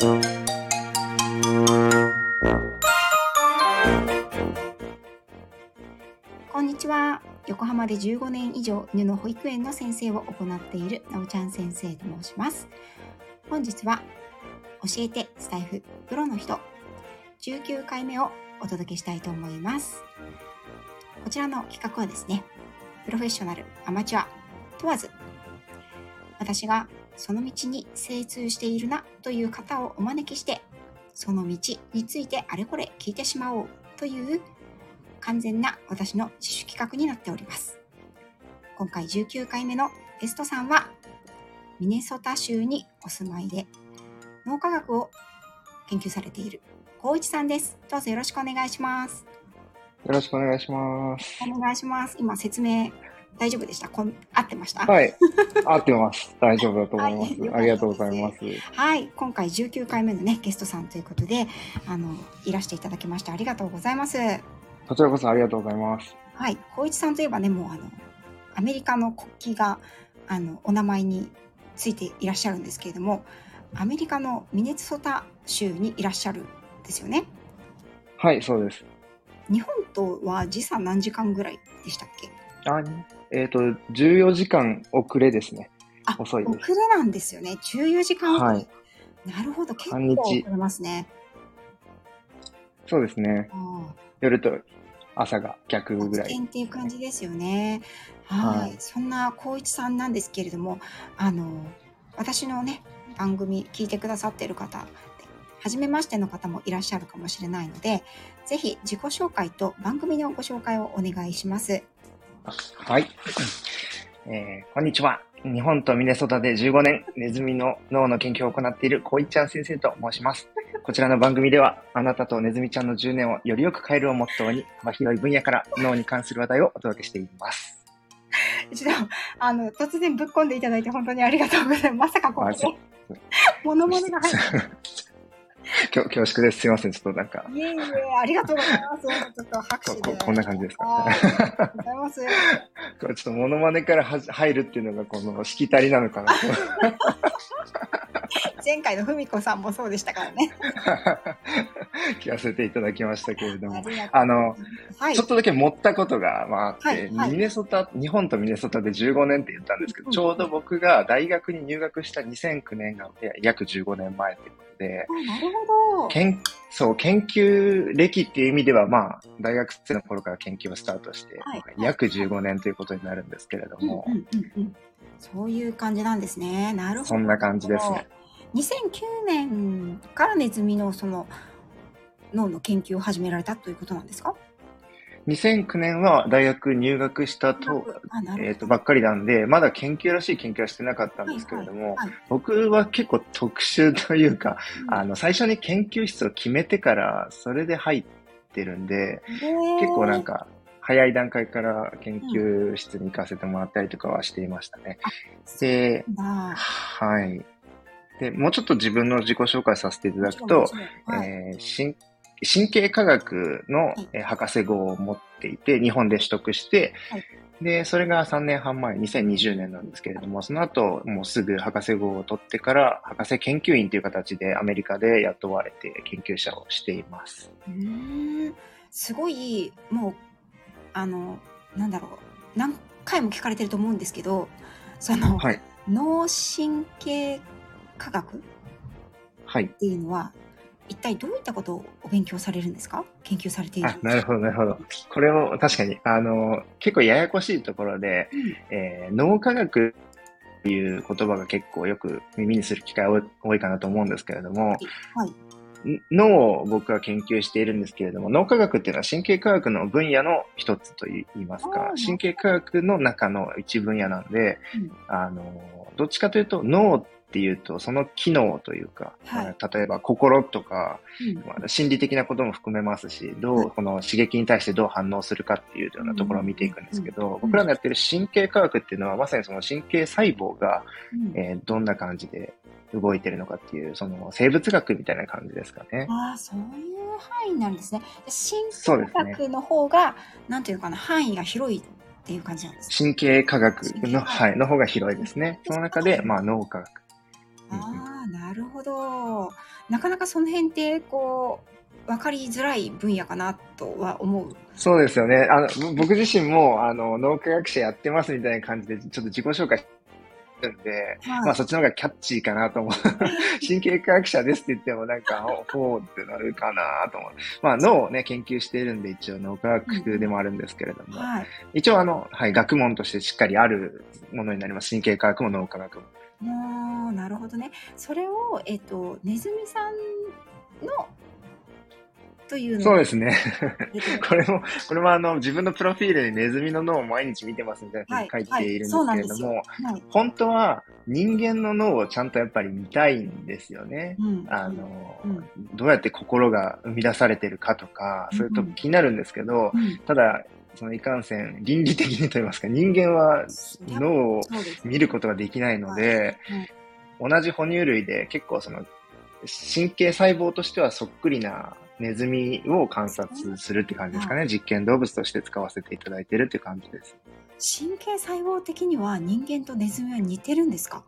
こんにちは。横浜で15年以上犬の保育園の先生を行っているなおちゃん先生と申します。本日は教えてスタイフプロの人19回目をお届けしたいと思います。こちらの企画はですね、プロフェッショナル、アマチュア問わず、私がその道に精通しているなという方をお招きして、その道についてあれこれ聞いてしまおうという完全な私の自主企画になっております。今回19回目のゲストさんは、ミネソタ州にお住まいで脳科学を研究されている光一さんです。どうぞよろしくお願いします。よろしくお願いします。お願いします。今説明大丈夫でした？こん合ってました？はい。合ってます。大丈夫だと思います。はいありがとうございます。はい、今回19回目のね、ゲストさんということで、あの、いらしていただきましてありがとうございます。こちらこそありがとうございます。はい、光一さんといえばね、もうあの、アメリカの国旗が、あの、お名前についていらっしゃるんですけれども、アメリカのミネソタ州にいらっしゃるんですよね。はい、そうです。日本とは時差何時間ぐらいでしたっけ？あえっ、と、14時間遅れですね。あ、遅いです遅れなんですよね。14時間遅れ。はいなるほど、結構遅れますね。そうですね。夜と朝が逆ぐらい。っていう感じですよね。はいはいそんな光一さんなんですけれども、あの私のね番組聞いてくださっている方、初めましての方もいらっしゃるかもしれないので、ぜひ自己紹介と番組のご紹介をお願いします。はい。えーこんにちは。日本とミネソタで15年、ネズミの脳の研究を行っているこいちゃん先生と申します。こちらの番組では、あなたとネズミちゃんの10年をよりよく変えるをモットーに、幅広い分野から脳に関する話題をお届けしています。ちょっとあの突然ぶっ込んでいただいて本当にありがとうございます。まさかここでモノマネが入って きょ恐縮です。すいません。ちょっとなんか、いえいえ、ありがとうございます。ちょっと拍手で。こここんな感じですかはいありがとうございます。これちょっとモノマネからはじ入るっていうのがこのしきたりなのかなと。前回のふみこさんもそうでしたからね。聞かせていただきましたけれども。あの、はいちょっとだけ持ったことが、まあ、あって、はいはいミネソタ、日本とミネソタで15年って言ったんですけど、うんちょうど僕が大学に入学した2009年が約15年前っていうことで、あなるほど。研そう、研究歴っていう意味では、まあ、大学生の頃から研究をスタートして、はい約15年ということになるんですけれども、そういう感じなんですね。なるほど。そんな感じですね。2009年からネズミのその脳の研究を始められたということなんですか？2009年は大学入学したと、えっ、と、ばっかりなんで、まだ研究らしい研究はしてなかったんですけれども、はいはい僕は結構特殊というか、うん。あの、最初に研究室を決めてから、それで入ってるんで、結構なんか、早い段階から研究室に行かせてもらったりとかはしていましたね。で、だ。はい。で、もうちょっと自分の自己紹介させていただくと、はい。えー神神経科学の、い。えー博士号を持っていて、日本で取得して、はい。で、それが3年半前、2020年なんですけれども、その後、もうすぐ博士号を取ってから、博士研究員という形でアメリカで雇われて研究者をしています。うーん。すごいもうあのなんだろう。何回も聞かれてると思うんですけどその、はい。脳神経科学？っはい。ていうのは一体どういったことをお勉強されるんですか？研究されている。あ、なるほど、なるほど。これを確かに、あの、結構ややこしいところで、うん。えー脳科学っていう言葉が結構よく耳にする機会多い多いかなと思うんですけれども、はい。ん脳を僕は研究しているんですけれども、脳科学っていうのは神経科学の分野の一つと言いますあかー、神経科学の中の一分野なんで、うん。あの、どっちかというと脳っていうとその機能というか、はい。まあ例えば心とか、うん。まあ心理的なことも含めますし、どはい。うこの刺激に対してどう反応するかっていうようなところを見ていくんですけうんど、僕らのやってる神経科学っていうのはまさにその神経細胞が、うん。えーどんな感じで動いてるのかっていう、その生物学みたいな感じですかね。ああそういう範囲なんですね。神経学の方が、なんていうのかな範囲が広いっていう感じなんですか神経科学の、はい、の方が広いですね。その中で、まあ脳科学。うんうんああ、なるるほど。なかなかその辺って、こう、分かりづらい分野かなとは思う。そうですよね。あの、ぼ僕自身も、あの、脳科学者やってますみたいな感じで、ちょっと自己紹介してるんで、はいまあそっちの方がキャッチーかなと思う。神経科学者ですって言ってもなんか、おほうってなるかなと思う。まあ脳をね、研究しているんで一応脳科学でもあるんですけれども、はい。一応あの、はい、学問としてしっかりあるものになります。神経科学も脳科学も。もう、なるほどね。それを、えっと、ネズミさんの、というのそうですね。えっとこれも、これもあの、自分のプロフィールにネズミの脳を毎日見てますみたいなふうに書いているんですけれども、はい。本当は人間の脳をちゃんとやっぱり見たいんですよね。うん。あの、うんどうやって心が生み出されてるかとか、そういうとこ気になるんですけど、うん、ただ、そのいかんせん、倫理的にと言いますか、人間は脳を見ることができないので、同じ哺乳類で結構その、神経細胞としてはそっくりなネズミを観察するって感じですかね。実験動物として使わせていただいてるって感じです。神経細胞的には人間とネズミは似てるんですか？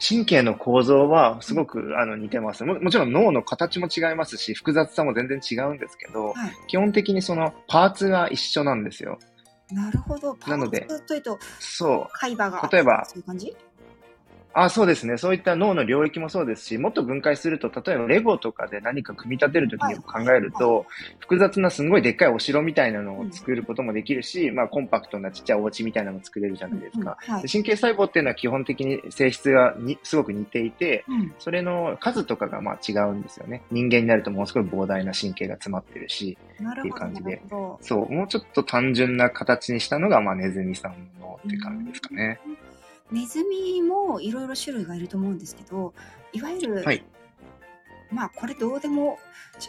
神経の構造はすごくあの似てますも。もちろん脳の形も違いますし、複雑さも全然違うんですけど、はい。基本的にそのパーツが一緒なんですよ。なるほど。パなのでーツというと、そう。海馬が。例えばそういう感じ？あ、そうですね。そういった脳の領域もそうですし、もっと分解すると、例えばレゴとかで何か組み立てるときにも考えると、複雑なすんごいでっかいお城みたいなのを作ることもできるし、まあコンパクトなちっちゃいお家みたいなのも作れるじゃないですか。うんはいで神経細胞っていうのは基本的に性質がにすごく似ていて、うん。それの数とかがまあ違うんですよね。人間になるともうすごい膨大な神経が詰まってるし、っていう。感じでそう、もうちょっと単純な形にしたのが、まあネズミさんのって感じですかね。ど。ネズミもいろいろ種類がいると思うんですけど、いわゆる、はい。まあこれどうでも、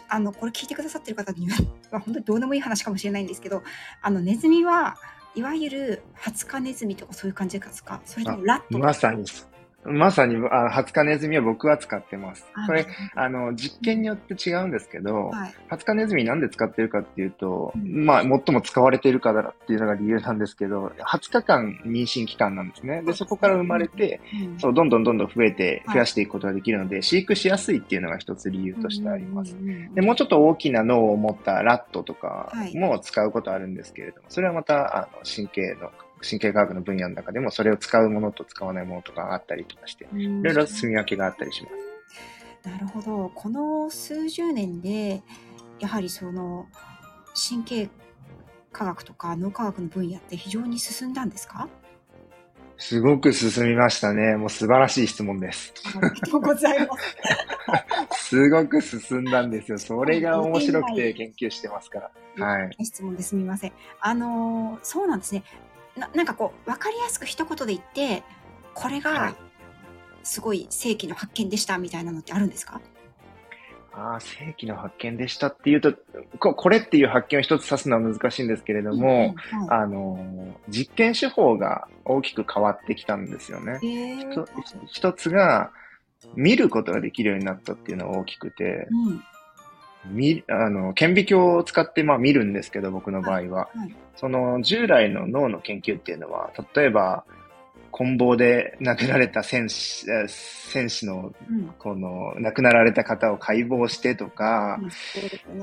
あの、これ聞いてくださってる方には、まあ本当にどうでもいい話かもしれないんですけど、あの、ネズミはいわゆるハツカネズミとかそういう感じですか？それともラットまさに、まさに、あハツカネズミは僕は使ってますあ。これ、あの、実験によって違うんですけど、はい。ハツカネズミなんで使ってるかっていうと、うんまあ、最も使われているからっていうのが理由なんですけど、20日間妊娠期間なんですね。で、そこから生まれて、うんそう、どんどんどんどん増えて、はい増やしていくことができるので、飼育しやすいっていうのが一つ理由としてあります。で、もうちょっと大きな脳を持ったラットとかはいも使うことあるんですけれども、それはまた、あの、神経の、神経科学の分野の中でも、それを使うものと使わないものとかがあったりとかして、いいろいろ住み分けがあったりします。なるほど。この数十年で、やはりその神経科学とか脳科学の分野って非常に進んだんですか？すごく進みましたね。もう素晴らしい質問です。ありがとうございます。すごく進んだんですよ。それが面白くて研究してますから。はい。質問ですみません。あのーそうなんですね。ななんかこう、わかりやすく一言で言って、これはい。がすごい世紀の発見でしたみたいなのってあるんですか？ああ、世紀の発見でしたっていうと、ここれっていう発見を一つ指すのは難しいんですけれども、はい。あの、実験手法が大きく変わってきたんですよね。一つが、見ることができるようになったっていうのが大きくて、うん見、あの、顕微鏡を使って、まあ見るんですけど、僕の場合は。はいその、従来の脳の研究っていうのは、例えば、棍棒で亡くなられた戦士、戦士の、この、亡くなられた方を解剖してとか、うん。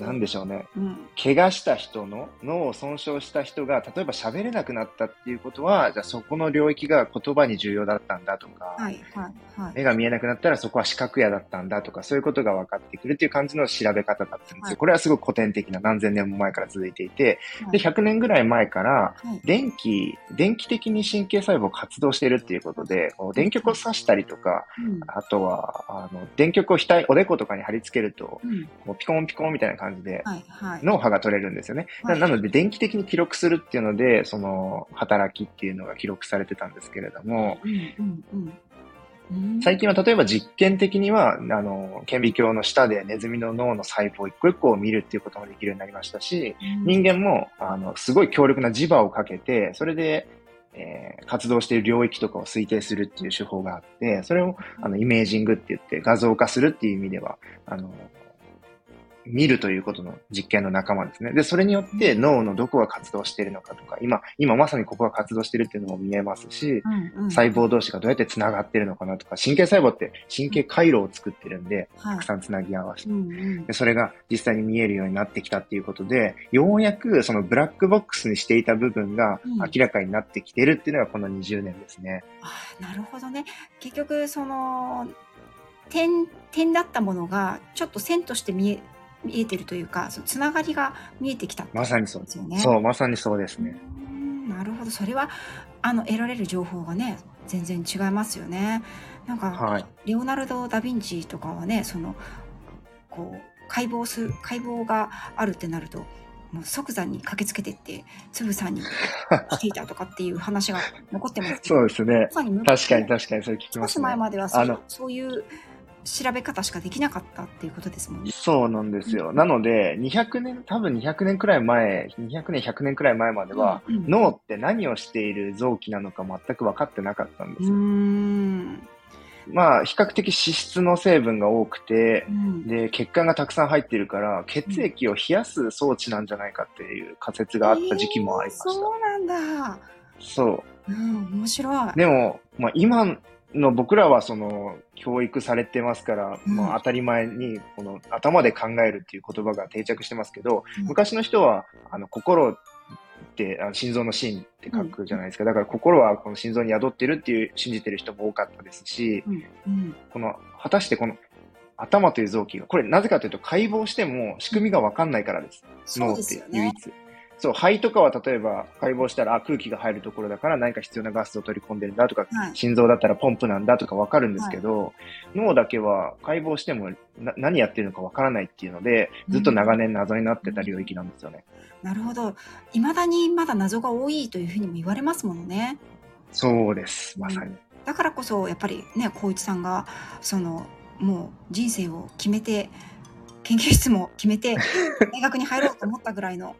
なんでしょうね。うん怪我した人の脳を損傷した人が、例えば喋れなくなったっていうことは、じゃあそこの領域が言葉に重要だったんだとか、はいはいはい。目が見えなくなったらそこは視覚野だったんだとか、そういうことが分かってくるっていう感じの調べ方だったんですよ。はいこれはすごく古典的な何千年も前から続いていて、はい100年ぐらい前から、電気、電気的に神経細胞を活動しているっていうことで、電極を刺したりとか、うん。あとは、あの、電極を額、おでことかに貼り付けると、うん。ピコンピコンみたいな感じで、はいはい。脳波が取れるんですよね。なはい。なので、電気的に記録するっていうので、その、働きっていうのが記録されてたんですけれども、うんうんうん。うん。最近は例えば実験的には、あの、顕微鏡の下でネズミの脳の細胞一個一個を見るっていうこともできるようになりましたし、人間も、あの、すごい強力な磁場をかけて、それで、え活動している領域とかを推定するっていう手法があって、それを、あの、イメージングって言って画像化するっていう意味では、あの、見るということの実験の仲間ですね。で、それによって脳のどこが活動しているのかとか、今、今まさにここが活動しているっていうのも見えますし、うんうん細胞同士がどうやって繋がってるのかなとか、神経細胞って神経回路を作ってるんで、はいたくさん繋ぎ合わせてう。んうんでそれが実際に見えるようになってきたっていうことで、ようやくそのブラックボックスにしていた部分がうん明らかになってきてるっていうのがこの20年ですね。あーなるほどね結局その点点だったものがちょっと線として見え見えてるというかそのつながりが見えてきたまさにそうですよね。そう、まさにそうですうね。んなるほどそれはあの得られる情報がね全然違いますよね。なんか、はい。レオナルド・ダ・ヴィンチとかはねそのこう解剖する解剖があるってなるともう即座に駆けつけてってつぶさに していたとかっていう話が残ってますそうですね確かに確かにそれ聞き少しますね。前まではそのそういう調べ方しかできなかったっていうことですもんね。そうなんですよ。なので、200年、多分200年くらい前、200年、100年くらい前までは、うんうん脳って何をしている臓器なのか全く分かってなかったんですよ。んまあ、比較的脂質の成分が多くてう、んで、血管がたくさん入っているから、血液を冷やす装置なんじゃないかっていう仮説があった時期もありました。えーそうなんだ。そう。うん、面白い。でも、まあ、今の僕らはその教育されてますから、うんまあ、当たり前にこの頭で考えるっていう言葉が定着してますけど、うん昔の人はあの心ってあの心臓の心って書くじゃないですか。だから心はこの心臓に宿ってるっていう信じてる人も多かったですし、うんうんこの果たしてこの頭という臓器が、これなぜかというと解剖しても仕組みがわかんないからです。脳って。唯一。そう、肺とかは例えば解剖したら、あ、空気が入るところだから何か必要なガスを取り込んでるんだとか、はい心臓だったらポンプなんだとかわかるんですけど、脳だけは解剖してもな何やってるのかわからないっていうので、ずっと長年謎になってた領域なんですよね。なるほど。いまだにまだ謎が多いというふうにも言われますものね。そうです、まさに。だからこそやっぱりね光一さんがそのもう人生を決めて研究室も決めて 大学に入ろうと思ったぐらいの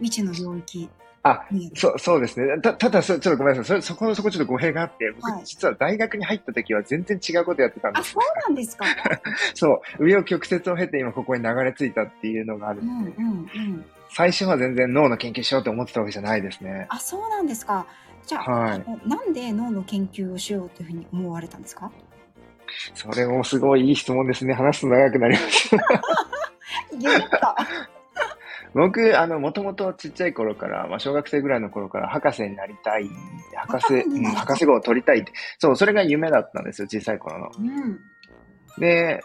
未知の領域あにそう、そうですね。た、ただそ、ちょっとごめんなさい。そ、そこ、そこちょっと語弊があって、僕、はい実は大学に入った時は全然違うことやってたんですあそうなんですか。そう、上を曲折を経て今ここに流れ着いたっていうのがあるうんんで、うんうん。最初は全然脳の研究しようと思ってたわけじゃないですね。あそうなんですか。じゃあ,、はいなんで脳の研究をしようというふうに思われたんですか？それもすごいいい質問ですね。話すと長くなります。言った。僕、あの、もともとちっちゃい頃から、まあ、小学生ぐらいの頃から博士になりたい、博士、うん、博士号を取りたいって、そう、それが夢だったんですよ、小さい頃の。うんで、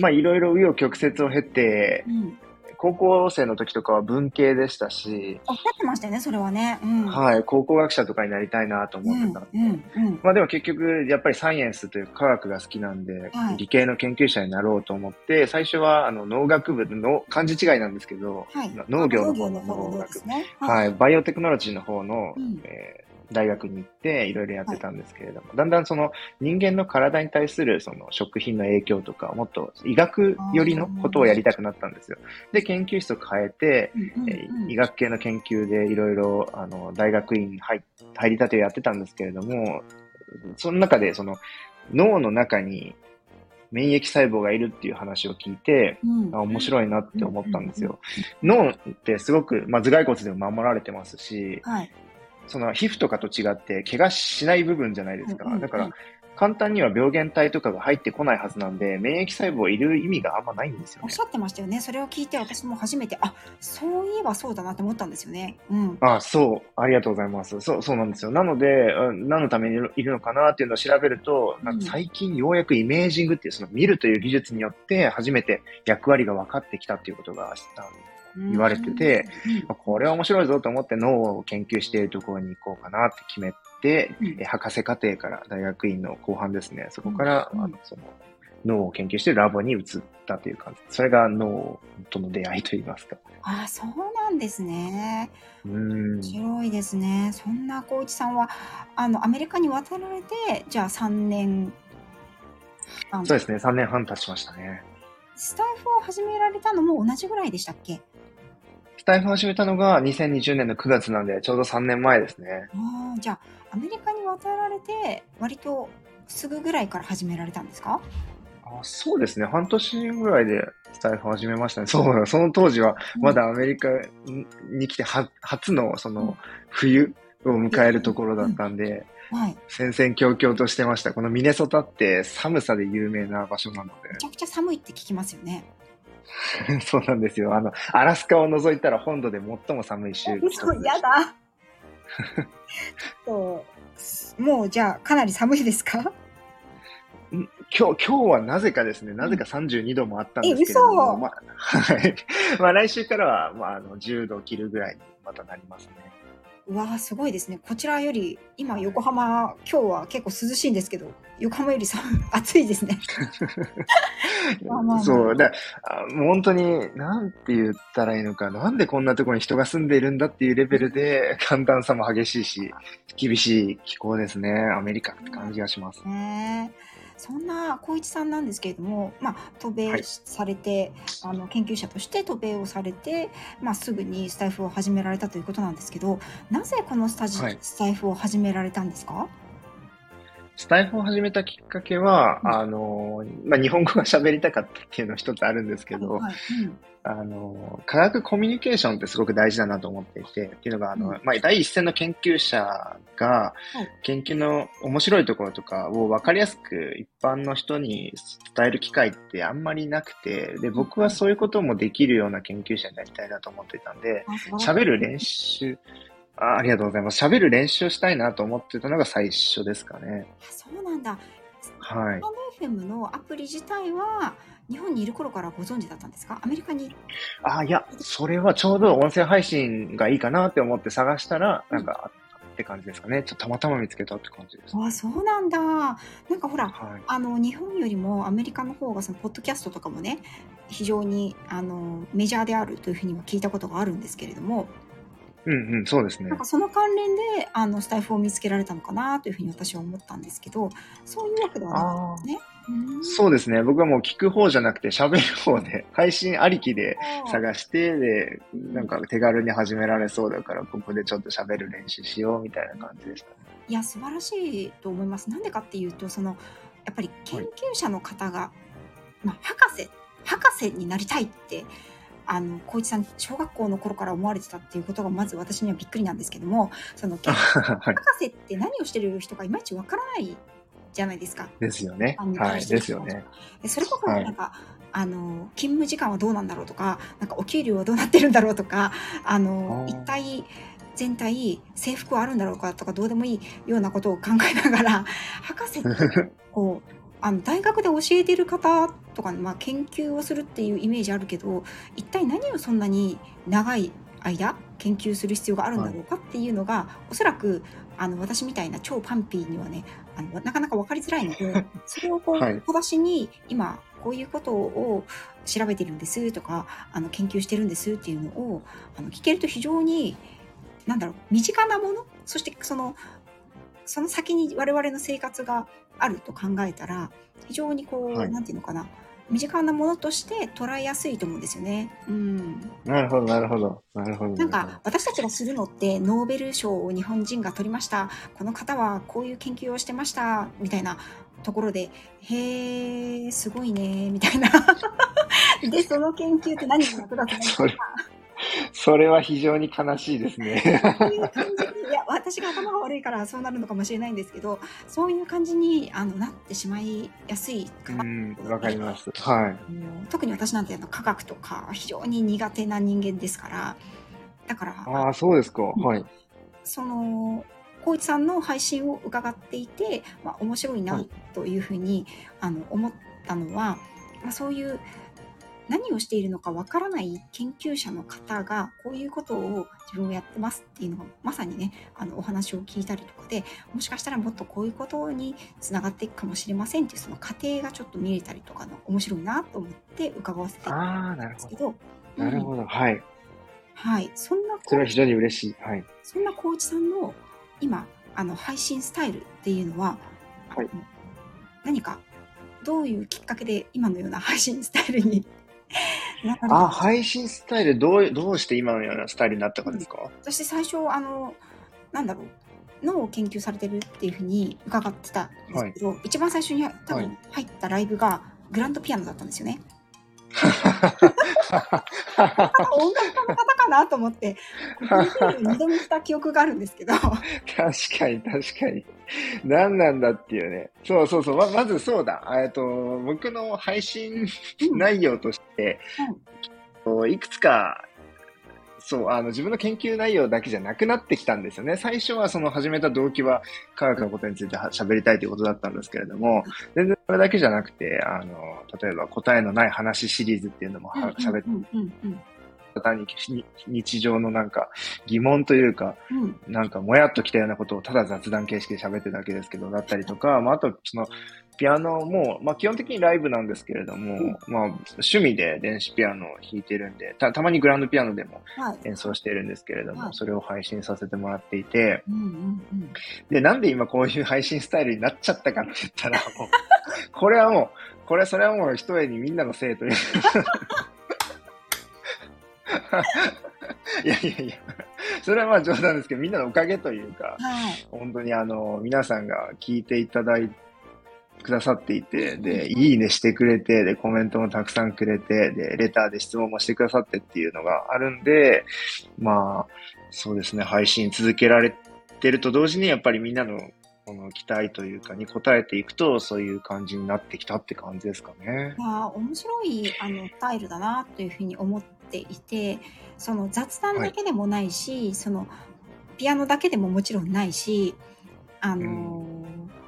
まあ、いろいろ紆余曲折を経てう、ん。高校生の時とかは文系でしたし、おっしゃってましたよねそれはね。うん。はい、考古学者とかになりたいなと思ってたんで。うん。まあでも結局、やっぱりサイエンスという科学が好きなんで、はい理系の研究者になろうと思って、最初はあの農学部の漢字違いなんですけど、はい。農業の方の農学部、すね。はい、バイオテクノロジーの方の、うんえー大学に行っていろいろやってたんですけれども、だんだんその人間の体に対するその食品の影響とか、もっと医学寄りのことをやりたくなったんですよ。で、研究室を変えて、うんうんえうんー医学系の研究でいろいろあの大学院に入入りたてをやってたんですけれども、その中でその脳の中に免疫細胞がいるっていう話を聞いて、うんあ面白いなって思ったんですよ。脳ってすごく、まあ、頭蓋骨でも守られてますし、はい。その皮膚とかと違って怪我しない部分じゃないですか。だから簡単には病原体とかが入ってこないはずなんで、免疫細胞いる意味があんまないんですよねおっし。ゃってましたよね。それを聞いて私も初めて、あそういえばそうだなって思ったんですよね。うん。あそう。ありがとうございます。そう、そうなんですよ。なので、うん何のためにいるのかなっていうのを調べると、なんか最近ようやくイメージングっていう、その見るという技術によって初めて役割が分かってきたっていうことが、言われてて、まあこれは面白いぞと思って脳を研究しているところに行こうかなって決めて、うんえ博士課程から大学院の後半ですね、そこから、うんあのその脳を研究しているラボに移ったという感じ。それが脳との出会いといいますか。あそうなんですね。うーん面。白いですね。そんな光一さんはあのアメリカに渡られて、じゃあ3年半そうですね、3年半経ちましたね。スタイフを始められたのも同じぐらいでしたっけ？スタイフを始めたのが2020年の9月なんで、ちょうど3年前ですね。ああ、じゃあアメリカに渡られて割とすぐぐらいから始められたんですか？ああそうですね。半年ぐらいでスタイフ始めましたね。そうだ、その当時はまだアメリカに来ては初のその冬を迎えるところだったんで、はい。戦々恐々としてました。このミネソタって寒さで有名な場所なのめちゃくちゃ寒いって聞きますよね。で。そうなんですよ。あの、アラスカを除いたら本土で最も寒い州。そう、やだ。と、もうじゃあかなり寒いですか？今日、今日はなぜかですね、なぜか32度もあったんですけれども、まあ、はい。まあ来週からは、まあ、あの、10度を切るぐらいにまたなりますね。うわーすごいですね。こちらより、今横浜、今日は結構涼しいんですけど、横浜より寒い暑いですね。まあまあまあそう、だあもう本当に、なんて言ったらいいのか、なんでこんなところに人が住んでいるんだっていうレベルで、寒暖差も激しいし、厳しい気候ですね。アメリカって感じがします。ねえそんな光一さんなんですけれども、まあ、渡米はいされて、あの研究者として渡米をされて、まあ、すぐにスタイフを始められたということなんですけどなぜこのスタジ、はい。スタイフを始められたんですか？スタイフを始めたきっかけは、うん。あの、まあ、日本語が喋りたかったっていうの一つあるんですけど、はいうん。あの、科学コミュニケーションってすごく大事だなと思っていて、っていうのが、あの、うん。まあ、第一線の研究者が、研究の面白いところとかを分かりやすく一般の人に伝える機会ってあんまりなくて、で、僕はそういうこともできるような研究者になりたいなと思ってたんで、喋る練習、あありがとうございます。喋る練習をしたいなと思ってたのが最初ですかね。あそうなんだはい。スタンド FM のアプリ自体は日本にいる頃からご存知だったんですか？アメリカに？あ、いや、それはちょうど音声配信がいいかなって思って探したら、なんかあったって感じですかね。ちょっとたまたま見つけたって感じです。あそうなんだなんかほらはい。あの日本よりもアメリカの方がそのポッドキャストとかもね非常にあのメジャーであるというふうには聞いたことがあるんですけれどもうんうん、そうですねなん。かその関連であのスタイフを見つけられたのかなというふうに私は思ったんですけどそういうわけではなかったんですね。うんそうですね。僕はもう聞く方じゃなくて喋る方で、配 信ありきで探して、で、なんか手軽に始められそうだから、ここでちょっと喋る練習しようみたいな感じでしたね。いや素晴らしいと思います。なんでかっていうとそのやっぱり研究者の方が、まあ、博士博士になりたいってあの光一さん小学校の頃から思われてたっていうことがまず私にはびっくりなんですけどもその 研はい。博士って何をしてる人かいまいちわからないじゃないですか。ですよね。はい。ですよね。。でそれこそはいなんか、あの勤務時間はどうなんだろうとか、なんかお給料はどうなってるんだろうとか、あの一体全体制服はあるんだろうかとかどうでもいいようなことを考えながら博士って こうあの大学で教えてる方とか、まあ、研究をするっていうイメージあるけど一体何をそんなに長い間研究する必要があるんだろうかっていうのが、おそらくあの私みたいな超パンピーにはねあのなかなか分かりづらいので それをこうはい。小出しに今こういうことを調べてるんですとかあの研究してるんですっていうのをあの聞けると非常になんだろう身近なものそしてそのその先に我々の生活があると考えたら非常にこう、はい。なんていうのかな。身近なものとして捉えやすいと思うんですよね。うん、なるほど、なるほど。なるほど。なんか私たちがするのってノーベル賞を日本人が取りました。この方はこういう研究をしてました。みたいなところでへえすごいねみたいな。でその研究って何に役立つそれ、それは非常に悲しいですね。そういう感じにいや 私が頭が悪いからそうなるのかもしれないんですけどそういう感じにあのなってしまいやすいかな、うん、わかります。はい。特に私なんてあの科学とか非常に苦手な人間ですからだからああ、そうですか。はい。その光一さんの配信を伺っていて、まあ、面白いはないというふうに、あの思ったのは、まあ、そういう何をしているのかわからない研究者の方がこういうことを自分をやってますっていうのがまさにねあのお話を聞いたりとかでもしかしたらもっとこういうことにつながっていくかもしれませんっていうその過程がちょっと見れたりとかの面白いなと思って伺わせていただいたああ、なるほど。んですけど、うんなるほど。はい。はい、そんなそれは非常に嬉しい。はい。そんな光一さんの今あの配信スタイルっていうのは、はい何かどういうきっかけで今のような配信スタイルに あ、配信スタイル、どう、どうして今のようなスタイルになったかですか、私最初あのなんだろう脳を研究されてるっていうふうに伺ってたんですけど、一番最初に多はい。分入ったライブがグランドピアノだったんですよね。音楽家の方かなと思って、二度見した記憶があるんですけど。確かに、確かに。何なんだっていうね。そうそうそう。ままずそうだ。えっと、僕の配信内容として、いくつか、そう、あの、自分の研究内容だけじゃなくなってきたんですよね。最初はその始めた動機は科学のことについては喋りたいということだったんですけれども、全然それだけじゃなくて、あの、例えば答えのない話シリーズっていうのもは喋って、うんうんうん単にに日常のなんか疑問というか、うんなんかもやっときたようなことをただ雑談形式で喋ってるだけですけど、だったりとか、まあ、あと、その、ピアノも、まあ、基本的にライブなんですけれども、うんまあ、趣味で電子ピアノを弾いてるんで、た、たまにグランドピアノでもはい。演奏してるんですけれども、はいそれを配信させてもらっていて、うんうんうん。で、なんで今こういう配信スタイルになっちゃったかって言ったら、もう、これはもう、これ、それはもう一重にみんなのせいという。いやいやいや、それはまあ冗談ですけど、みんなのおかげというか、はい。本当にあの、皆さんが聞いていただいくださっていて、で、いいねしてくれて、で、コメントもたくさんくれて、で、レターで質問もしてくださってっていうのがあるんで、まあ、そうですね、配信続けられてると同時に、やっぱりみんなのこの期待というかに応えていくと、そういう感じになってきたって感じですかねい。やー面白いあのスタイルだなというふうに思っていてその雑談だけでもないし、そのピアノだけでももちろんないしあのー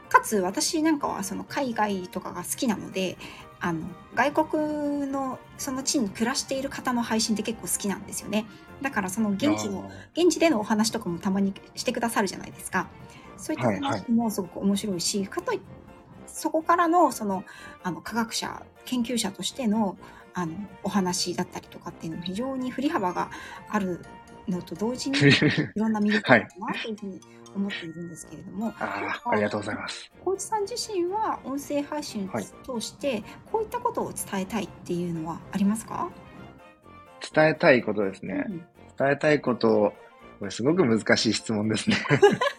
かつ私なんかはその海外とかが好きなのであの外国のその地に暮らしている方の配信って結構好きなんですよね。だからその現地の現地でのお話とかもたまにしてくださるじゃないですか。そういったはいはい。話もすごく面白いし、かといそこからのそのあの科学者研究者としてのあのお話だったりとかっていうのも非常に振り幅があるのと同時に いろんな魅力があるなというふうに思っているんですけれども、ああ、ありがとうございます。小内さん自身は音声配信はいを通してこういったことを伝えたいっていうのはありますか、伝えたいことですね。うん伝えたいこと、これすごく難しい質問ですね。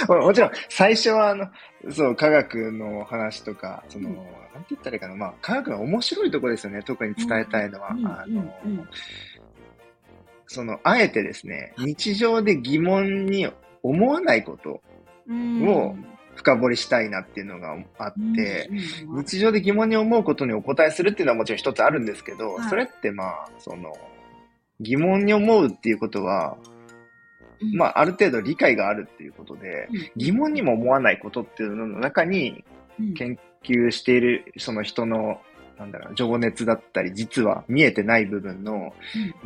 ももちろん、最初は、あの、そう、科学の話とか、その、うん。なんて言ったらいいかな、まあ、科学の面白いところですよね、特に伝えたいのは。うん。あの、うん。うん。その、あえてですね、日常で疑問に思わないこと、うん。も深掘りしたいなっていうのがあって、日常で疑問に思うことにお答えするっていうのはもちろん。一つあるん。ですけど、はいそれってまあ、その、疑問に思うっていうことは、うんまあ、ある程度理解があるっていうことで、疑問にも思わないことっていうのの中に、うん。研究しているその人の、なんだろう、情熱だったり、実は見えてない部分の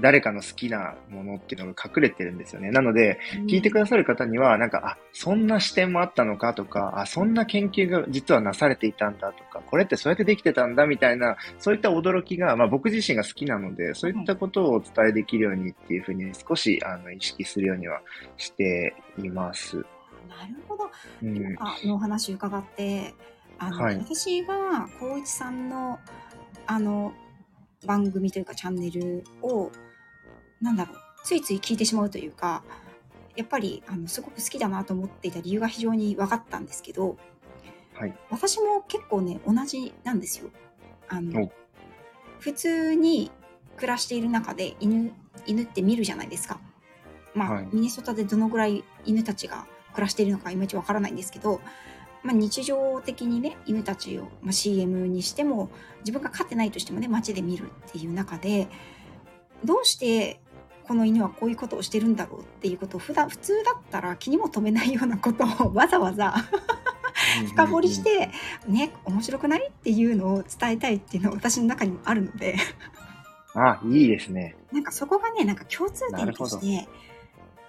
誰かの好きなものっていうのが隠れてるんですよね。なので、聞いてくださる方には、なんか、あ、そんな視点もあったのかとか、あ、そんな研究が実はなされていたんだとか、これってそうやってできてたんだみたいな、そういった驚きが、まあ僕自身が好きなので、そういったことをお伝えできるようにっていうふうに少し、あの、意識するようにはしています。なるほど。うん。今のお話伺って、あの、はい私が光一さんのあの番組というかチャンネルをなんだろうついつい聞いてしまうというかやっぱりあのすごく好きだなと思っていた理由が非常に分かったんですけどはい。私も結構ね同じなんですよ。あのお普通に暮らしている中で犬犬って見るじゃないですか。まあ、はいミネソタでどのぐらい犬たちが暮らしているのかいまいちわからないんですけど、まあ、日常的にね犬たちを、まあ、CM にしても自分が飼ってないとしてもね街で見るっていう中でどうしてこの犬はこういうことをしてるんだろうっていうことを普段普通だったら気にも留めないようなことを わざわざ深掘りして、ね、面白くないっていうのを伝えたいっていうのは私の中にもあるので、あ、いいですね。なんかそこがね、なんか共通点として、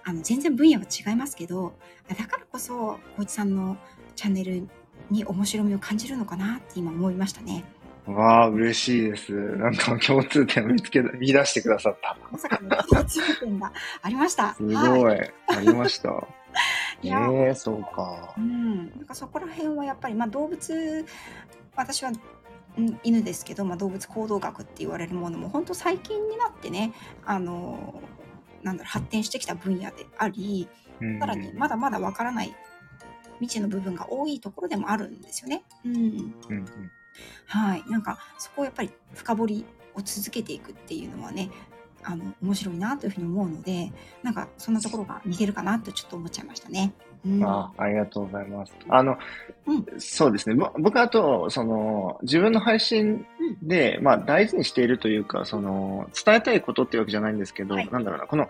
あの、全然分野は違いますけど、だからこそ、小一さんのチャンネルに面白みを感じるのかなって今思いましたね。わあ、嬉しいです。なんか共通点を見つけ、見出してくださった。まさかの共通点がありました。すごい。はいありました。ええそうかう。ん、なんかそこら辺はやっぱり、まあ、動物私はうん犬ですけど、まあ、動物行動学って言われるものも本当最近になってねあのなんだろう発展してきた分野でありうんさらにまだまだわからない未知の部分が多いところでもあるんですよね。うん、うんうんはい。なんか、そこをやっぱり深掘りを続けていくっていうのはね、あの、面白いなというふうに思うので、なんか、そんなところが似てるかなとちょっと思っちゃいましたね。うん。あありがとうございます。あの、うんそうですね。ぼ僕あと、その、自分の配信で、まあ大事にしているというか、その、伝えたいことっていうわけじゃないんですけど、はいなんだろうな、この、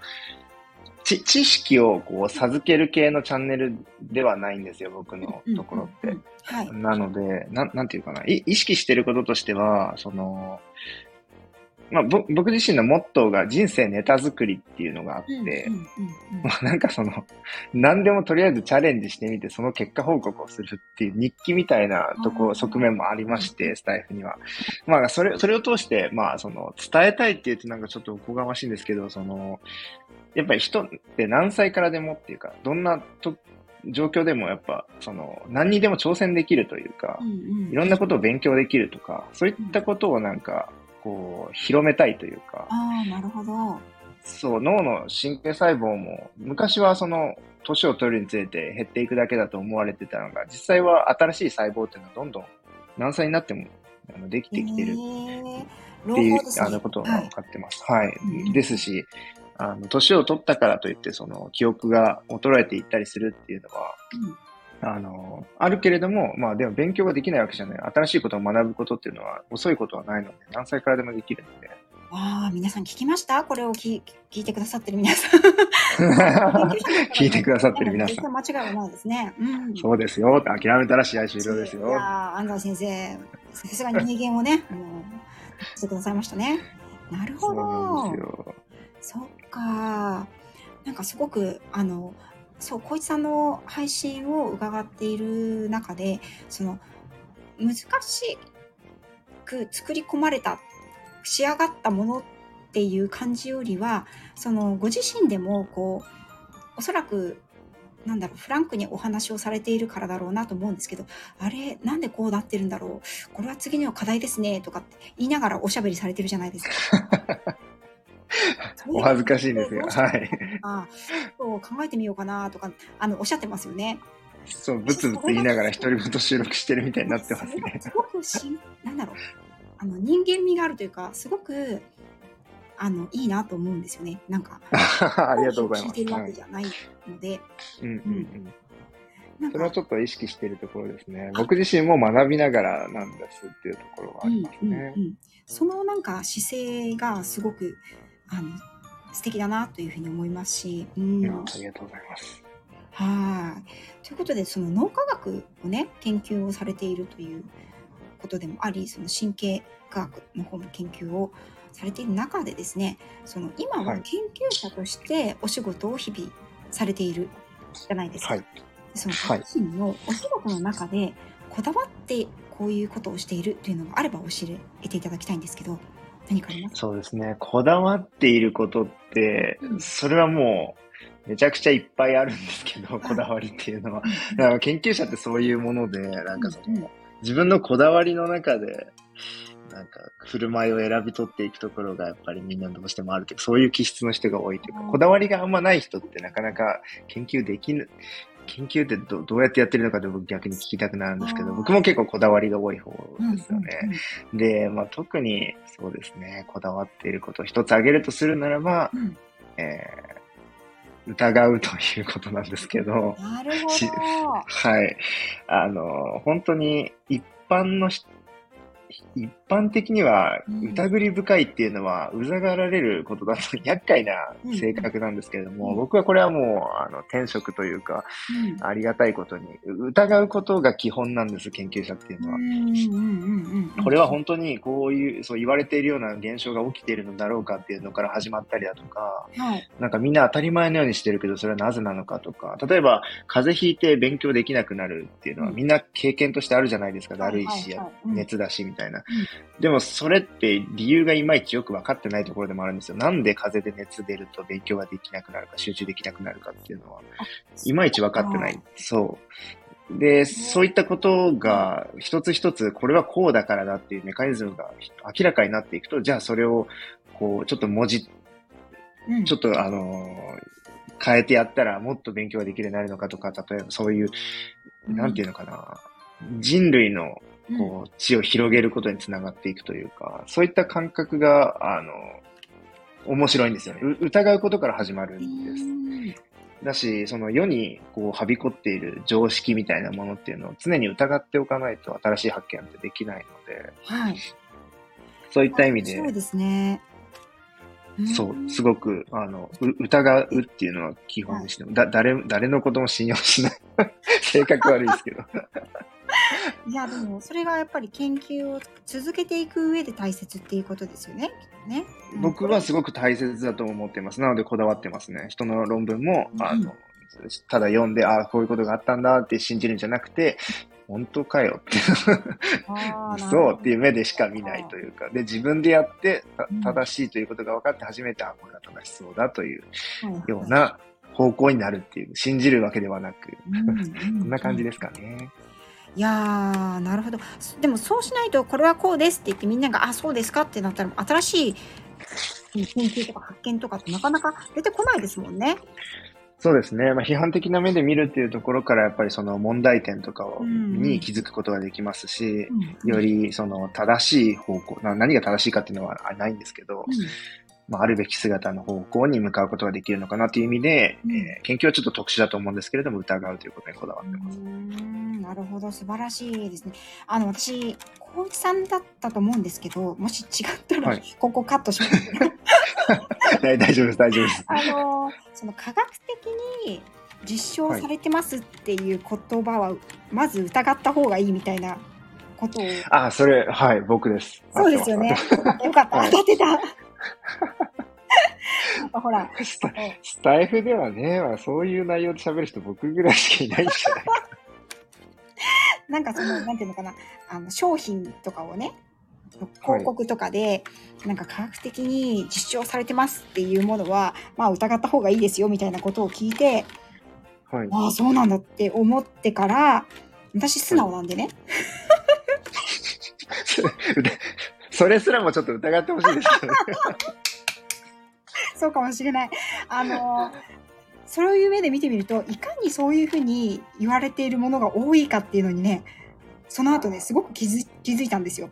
知知識をこう授ける系のチャンネルではないんですよ、僕のところって。うんうんうんはい。なので、なん、なんていうかな、い意識してることとしては、その、まあ、ぼ僕自身のモットーが人生ネタ作りっていうのがあって、うんうんうんうん まあなんかその、何でもとりあえずチャレンジしてみて、その結果報告をするっていう日記みたいなとこ、側面もありまして、スタイフには。まあ、それ、それを通して、まあ、その、伝えたいって言ってなんかちょっとおこがましいんですけど、その、やっぱり人って何歳からでもっていうか、どんなと状況でもやっぱ、その、何にでも挑戦できるというか、うんうんいろんなことを勉強できるとか、そういったことをなんか、こう、広めたいというか、ああ、なるほど。そう、脳の神経細胞も、昔はその、年を取るにつれて減っていくだけだと思われてたのが、実際は新しい細胞っていうのはどんどん何歳になってもあのできてきてるっていう、あのことがはい分かってます。はい。うんですし、あの、年を取ったからといって、その、記憶が衰えていったりするっていうのは、あの、あるけれども、まあでも勉強ができないわけじゃない。新しいことを学ぶことっていうのは遅いことはないので、何歳からでもできるので。ああ、皆さん聞きました？これを聞聞いてくださってる皆さん。聞いてくださってる皆さん間違いはないですね。うん。そうですよ。諦めたら試合終了ですよ。いやー安西先生、さすがに名言をね、もう、してくださいましたね。なるほど。そっか。なんかすごく、あの、そう、小一さんの配信を伺っている中で、その、難しく作り込まれた、仕上がったものっていう感じよりは、その、ご自身でも、こう、おそらく、なんだろう、フランクにお話をされているからだろうなと思うんですけど、あれ、なんでこうなってるんだろう、これは次の課題ですね、とかって言いながらおしゃべりされてるじゃないですか。お恥ずかしいんですが、どうしたはい。あそう考えてみようかなとか、あの、おっしゃってますよね。そう、ブツブツ言いながら独り言収録してるみたいになってますね。すごくしん、なんだろう。あの、人間味があるというか、すごく、あの、いいなと思うんですよね。なんか、ありがとうございます。聞いてるわはいけじゃないので、うんうんうん。それは、ちょっと意識しているところですね。僕自身も学びながらなんですっていうところはありますうんねう。ん、そのなんか姿勢がすごく、あの、素敵だなというふうに思いますし、うん。ありがとうございます。はい。ということで、その脳科学をね、研究をされているということでもあり、その神経科学の方の研究をされている中でですね、その今ははい研究者としてお仕事を日々されているじゃないですか。はい。その自身のお仕事の中でこだわってこういうことをしているというのがあれば教えていただきたいんですけど、何かあります？かそうですね。こだわっていることってう、ん。それはもう、めちゃくちゃいっぱいあるんですけど、こだわりっていうのは。だから研究者ってそういうもので、なんかその、自分のこだわりの中で、なんか、振る舞いを選び取っていくところがやっぱりみんなどうしてもあるというか、そういう気質の人が多いというか、うん。こだわりがあんまない人ってなかなか研究できぬ、研究ってどどうやってやってるのかって僕逆に聞きたくなるんですけど、僕も結構こだわりが多い方うんですよね。うんうんで、まあ特にそうですね、こだわっていることを一つ挙げるとするならば、うんえー疑うということなんですけど、なるほしど。はい。あの、本当に一般のし一般的にはうん疑り深いっていうのは、うざがられることだと 厄介な性格なんですけれども、うん僕はこれはもう、あの、転職というか、うんありがたいことに、疑うことが基本なんです、研究者っていうのは。これは本当にこういう、そう言われているような現象が起きているのだろうかっていうのから始まったりだとか、はい。なんかみんな当たり前のようにしてるけど、それはなぜなのかとか、例えば風邪ひいて勉強できなくなるっていうのはうんみんな経験としてあるじゃないですか。だるいし、熱だしみたいな。でもそれって理由がいまいちよく分かってないところでもあるんですよ。なんで風邪で熱出ると勉強ができなくなるか、集中できなくなるかっていうのは、いまいち分かってない。そう。で、そういったことが一つ一つ、これはこうだからだっていうメカニズムが明らかになっていくと、じゃあそれを、こう、ちょっと文字うん。ちょっとあのー変えてやったらもっと勉強ができるようになるのかとか、例えばそういう、うん。なんていうのかな、人類のこう、知を広げることにつながっていくというか、そういった感覚が、あの、面白いんですよね。う疑うことから始まるんです。だし、その世にこう、はびこっている常識みたいなものっていうのを常に疑っておかないと新しい発見ってできないので、はい。そういった意味で、そうですね。そう、すごく、あの、う疑うっていうのは基本にしても、だ、誰、誰のことも信用しない。性格悪いですけど。いや、でも、それがやっぱり研究を続けていく上で大切っていうことですよね。ね。うん僕はすごく大切だと思っています。なのでこだわってますね。人の論文も、あうんの、ただ読んで、ああ、こういうことがあったんだって信じるんじゃなくて、本当かよって、そう っていう目でしか見ないというか、で、自分でやって正しいということが分かって初めて、あ、これは正しそうだというような方向になるっていう、信じるわけではなく、うんうん こんな感じですかね。いやーなるほど。でもそうしないとこれはこうですって言ってみんながあそうですかってなったら新しい研究とか発見とかってなかなか出てこないですもんね。そうですね。まあ、批判的な目で見るっていうところから、やっぱりその問題点とかを、うん。に気づくことができますし、うん。よりその正しい方向、な何が正しいかっていうのはあないんですけど、うんまあ、あるべき姿の方向に向かうことができるのかなという意味で、うんえー研究はちょっと特殊だと思うんですけれども、疑うということにこだわってます。なるほど素晴らしいですね。あの私光一さんだったと思うんですけどもし違ったら、はいここカットします。大 大丈夫です、大丈夫です。あのその科学的に実証されてますっていう言葉はまず疑った方がいいみたいなことをあ、それ、はい、僕です。そうですよね。よかった、はい当たってた。ほら、スタスタイフではね、まあ、そういう内容で喋る人僕ぐらいしかいないんじゃない なんかその、なんていうのかな、あの商品とかをね、広告とかで、なんか科学的に実証されてますっていうものは、まあ疑った方がいいですよみたいなことを聞いて、はい。ああ、そうなんだって思ってから、私素直なんでね、それすらもちょっと疑ってほしいですね。そうかもしれない。あの、そういう目で見てみると、いかにそういうふうに言われているものが多いかっていうのにね、その後ね、すごく気づ気づいたんですよ。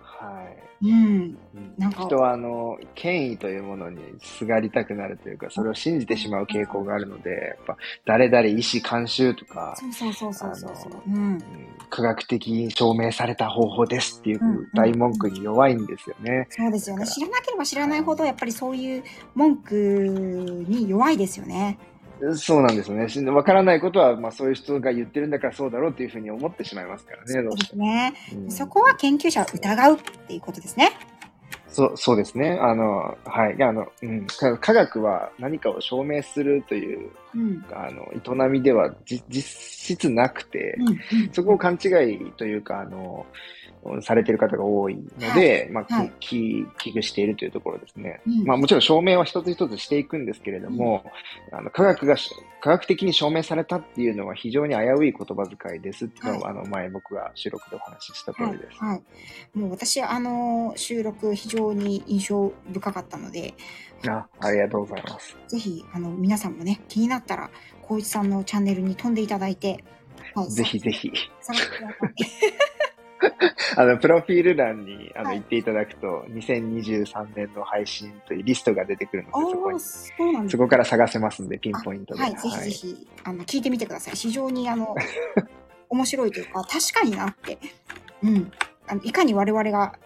はい。うん。なんか人はあの権威というものにすがりたくなるというか、それを信じてしまう傾向があるので、やっぱ誰々医師監修とか、そうそうそうそうそうそうあの。うん。うん科学的に証明された方法ですっていううん大文句に弱いんですよね。そうですよね。知らなければ知らないほど、やっぱりそういう文句に弱いですよね。そうなんですよね。しわからないことは、まあそういう人が言ってるんだからそうだろうっていうふうに思ってしまいますからね、どそううでしても。すね。うんそこは研究者を疑うっていうことですね。そう、そうですね。あの、はい。あの、うん。か科学は何かを証明するという、うん。あの、営みではじ実質なくて、うん。うんそこを勘違いというか、あの、されている方が多いので、まあ、はいき危惧しているというところですね。うんまあ、もちろん証明は一つ一つしていくんですけれども、あの科学が、科学的に証明されたっていうのは非常に危うい言葉遣いですっていうのを、はあの、前僕が収録でお話しした通はいりです。はい。もう私、あの、収録非常に印象深かったので、あありがとうございます。ぜひ、あの、皆さんもね、気になったら、光一さんのチャンネルに飛んでいただいて、はい、ぜひぜひ。あの、プロフィール欄にあのはい行っていただくと、2023年の配信というリストが出てくるので、そこに、そうなんですそこから探せますので、ピンポイントで。はい、ぜひぜひ、あの、聞いてみてください。非常に、あの、面白いというか、確かになって、うん。あのいかに我々が、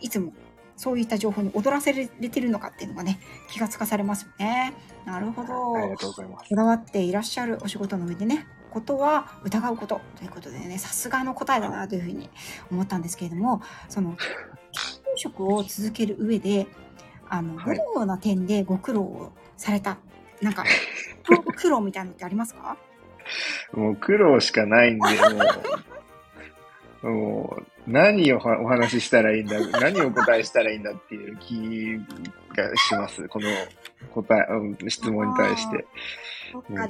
いつも、そういった情報に踊らせれてるのかっていうのがね、気がつかされますよね。なるほど。ありがとうございますこ。だわっていらっしゃるお仕事の上でね、ことは疑うことということでね、さすがの答えだなというふうに思ったんですけれども、その、研究職を続ける上で、あの、はいどのような点でご苦労をされた、なんか、苦労みたいなのってありますか？もう苦労しかないんで、もう、もう何をはお話ししたらいいんだ、何をお答えしたらいいんだっていう気がします。この答え、うん質問に対して。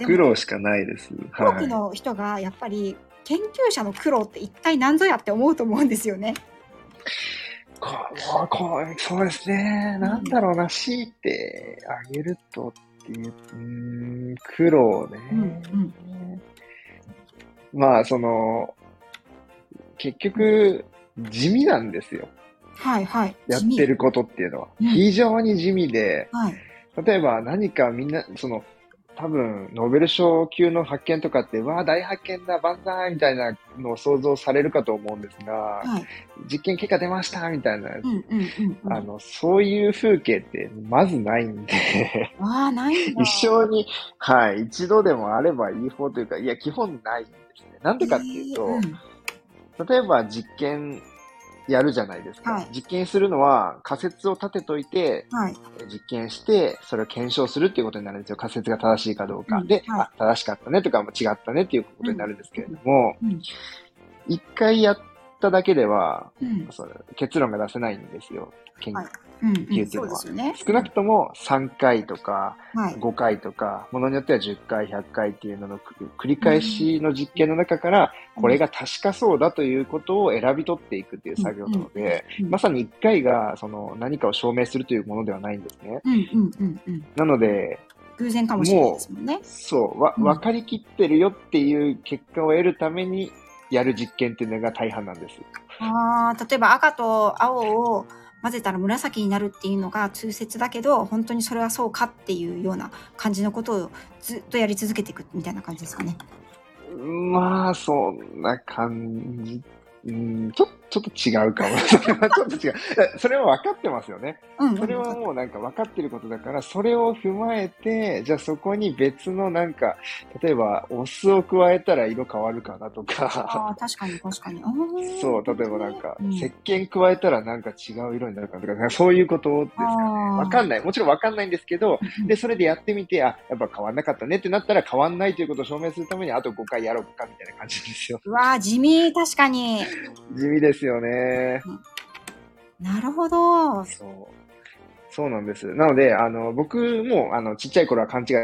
苦労しかないです。多くはい。の人がやっぱり研究者の苦労って一体何ぞやって思うと思うんですよね。こうこうそうですね。なんだろうな、強いてあげるとっていう、うーん、苦労ね。うんまあ、その、結局、地味なんですよ。はいはい。やってることっていうのは。うん非常に地味で、はい。例えば何かみんな、その、多分、ノーベル賞級の発見とかって、わあ、大発見だ、万歳みたいなのを想像されるかと思うんですが、はい。実験結果出ましたみたいな。あの、そういう風景ってまずないんで、ああ、ないんだ。一生に、はい、一度でもあればいい方というか、いや、基本ないんですね。なんでかっていうと、えーうん例えば実験やるじゃないですか。はい実験するのは仮説を立てといて、はい。実験して、それを検証するっていうことになるんですよ。仮説が正しいかどうか。うんで、はいあ、正しかったねとか、違ったねっていうことになるんですけれども、うん一、回やっただけでは、うん。その結論が出せないんですよ。研。究っていうのは。少なくとも3回とかはい。5回とか、ものによっては10回、100回っていうののく繰り返しの実験の中から、これが確かそうだということを選び取っていくっていう作業なので、うんまさに1回がその何かを証明するというものではないんですね。なので、偶然かもしれないですもんね。そう、わ、うん分かりきってるよっていう結果を得るためにやる実験っていうのが大半なんです。ああ、例えば赤と青を混ぜたら紫になるっていうのが通説だけど、本当にそれはそうかっていうような感じのことをずっとやり続けていくみたいな感じですかね。まあ、そんな感じ。うん、ちょ、ちょっと違うかも。それはちょっと違う。それは分かってますよね。うん、うん。それはもうなんか分かってることだから、それを踏まえて、じゃあそこに別のなんか、例えばお酢を加えたら色変わるかなとか、ああ、確かに確かに。そう、例えばなんか、うん石鹸加えたらなんか違う色になるかとか、そういうことですかね。わかんない。もちろんわかんないんですけど、うんで、それでやってみて、あ、やっぱ変わんなかったねってなったら変わんないということを証明するためにあと5回やろうかみたいな感じですよ。うわー地味、確かに。地味ですよね。なるほど。そう。そうなんです。なので、あの、僕も、あの、ちっちゃい頃は勘違い、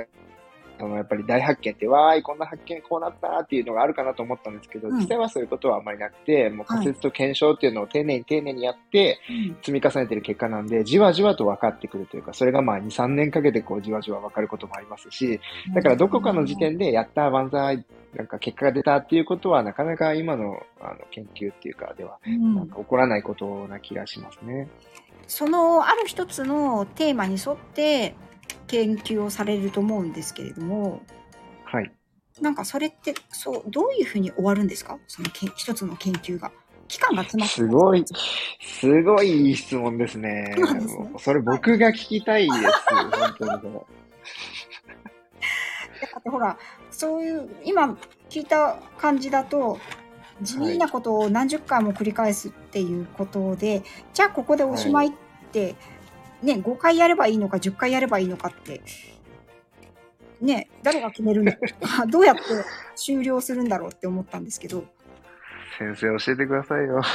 その、やっぱり大発見って、わーい、こんな発見こうなったっていうのがあるかなと思ったんですけど、うん。実際はそういうことはあんまりなくて、もう仮説と検証っていうのを丁寧に丁寧にやって、うん。積み重ねてる結果なんで、じわじわと分かってくるというか、それがまあ2、3年かけてこう、じわじわ分かることもありますし、だからどこかの時点で、やった、万歳、なんか結果が出たっていうことは、なかなか今のあの研究っていうかでは、うん。なんか起こらないことな気がしますね。そのある一つのテーマに沿って研究をされると思うんですけれどもはい。なんかそれってそうどういうふうに終わるんですか？そのけ一つの研究が期間が詰まってすごい、すごいいい質問ですね。すねそれ僕が聞きたいです。本当にもだ ってほらそういう今聞いた感じだと地味なことを何十回も繰り返すっていうことで、じゃあここでおしまいって、ね5回やればいいのか10回やればいいのかってね誰が決めるんだ どうやって終了するんだろうって思ったんですけど先生教えてくださいよ。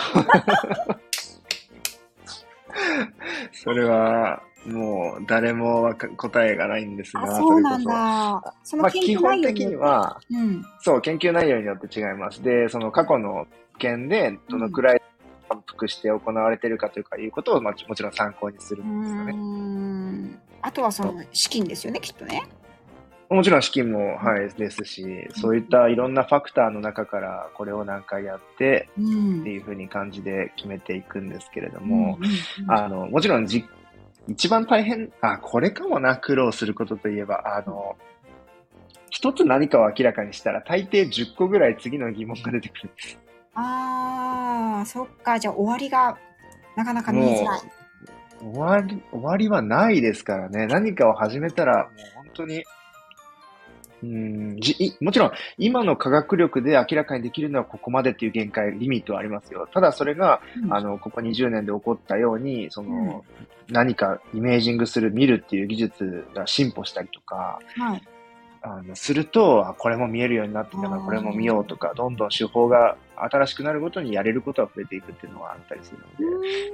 それは、もう誰も答えがないんですが、あそうなんそれこだそそ。まあの研基本究内容的には、うんそう、研究内容によって違います。で、その過去の件でどのくらい反復して行われているかというかいうことを、まあ、もちろん参考にするうんですよね。あとはその資金ですよねきっとね。もちろん資金も、はい、ですし、そういったいろんなファクターの中からこれを何回やってうんっていうふうに感じで決めていくんですけれどうんも、あの、もちろんじ、一番大変、あ、これかもな、苦労することといえば、あの、一つ何かを明らかにしたら、大抵10個ぐらい次の疑問が出てくるんです。ああ、そっか。じゃあ終わりがなかなか見えづらい。終わり、終わりはないですからね。何かを始めたら、もう本当に、うんじいもちろん、今の科学力で明らかにできるのはここまでっていう限界、リミットはありますよ。ただそれが、うんあの、ここ20年で起こったように、その、何かイメージングする、見るっていう技術が進歩したりとか、はい。あの、すると、あこれも見えるようになってきたから、これも見ようとか、どんどん手法が新しくなるごとにやれることは増えていくっていうのはあったりする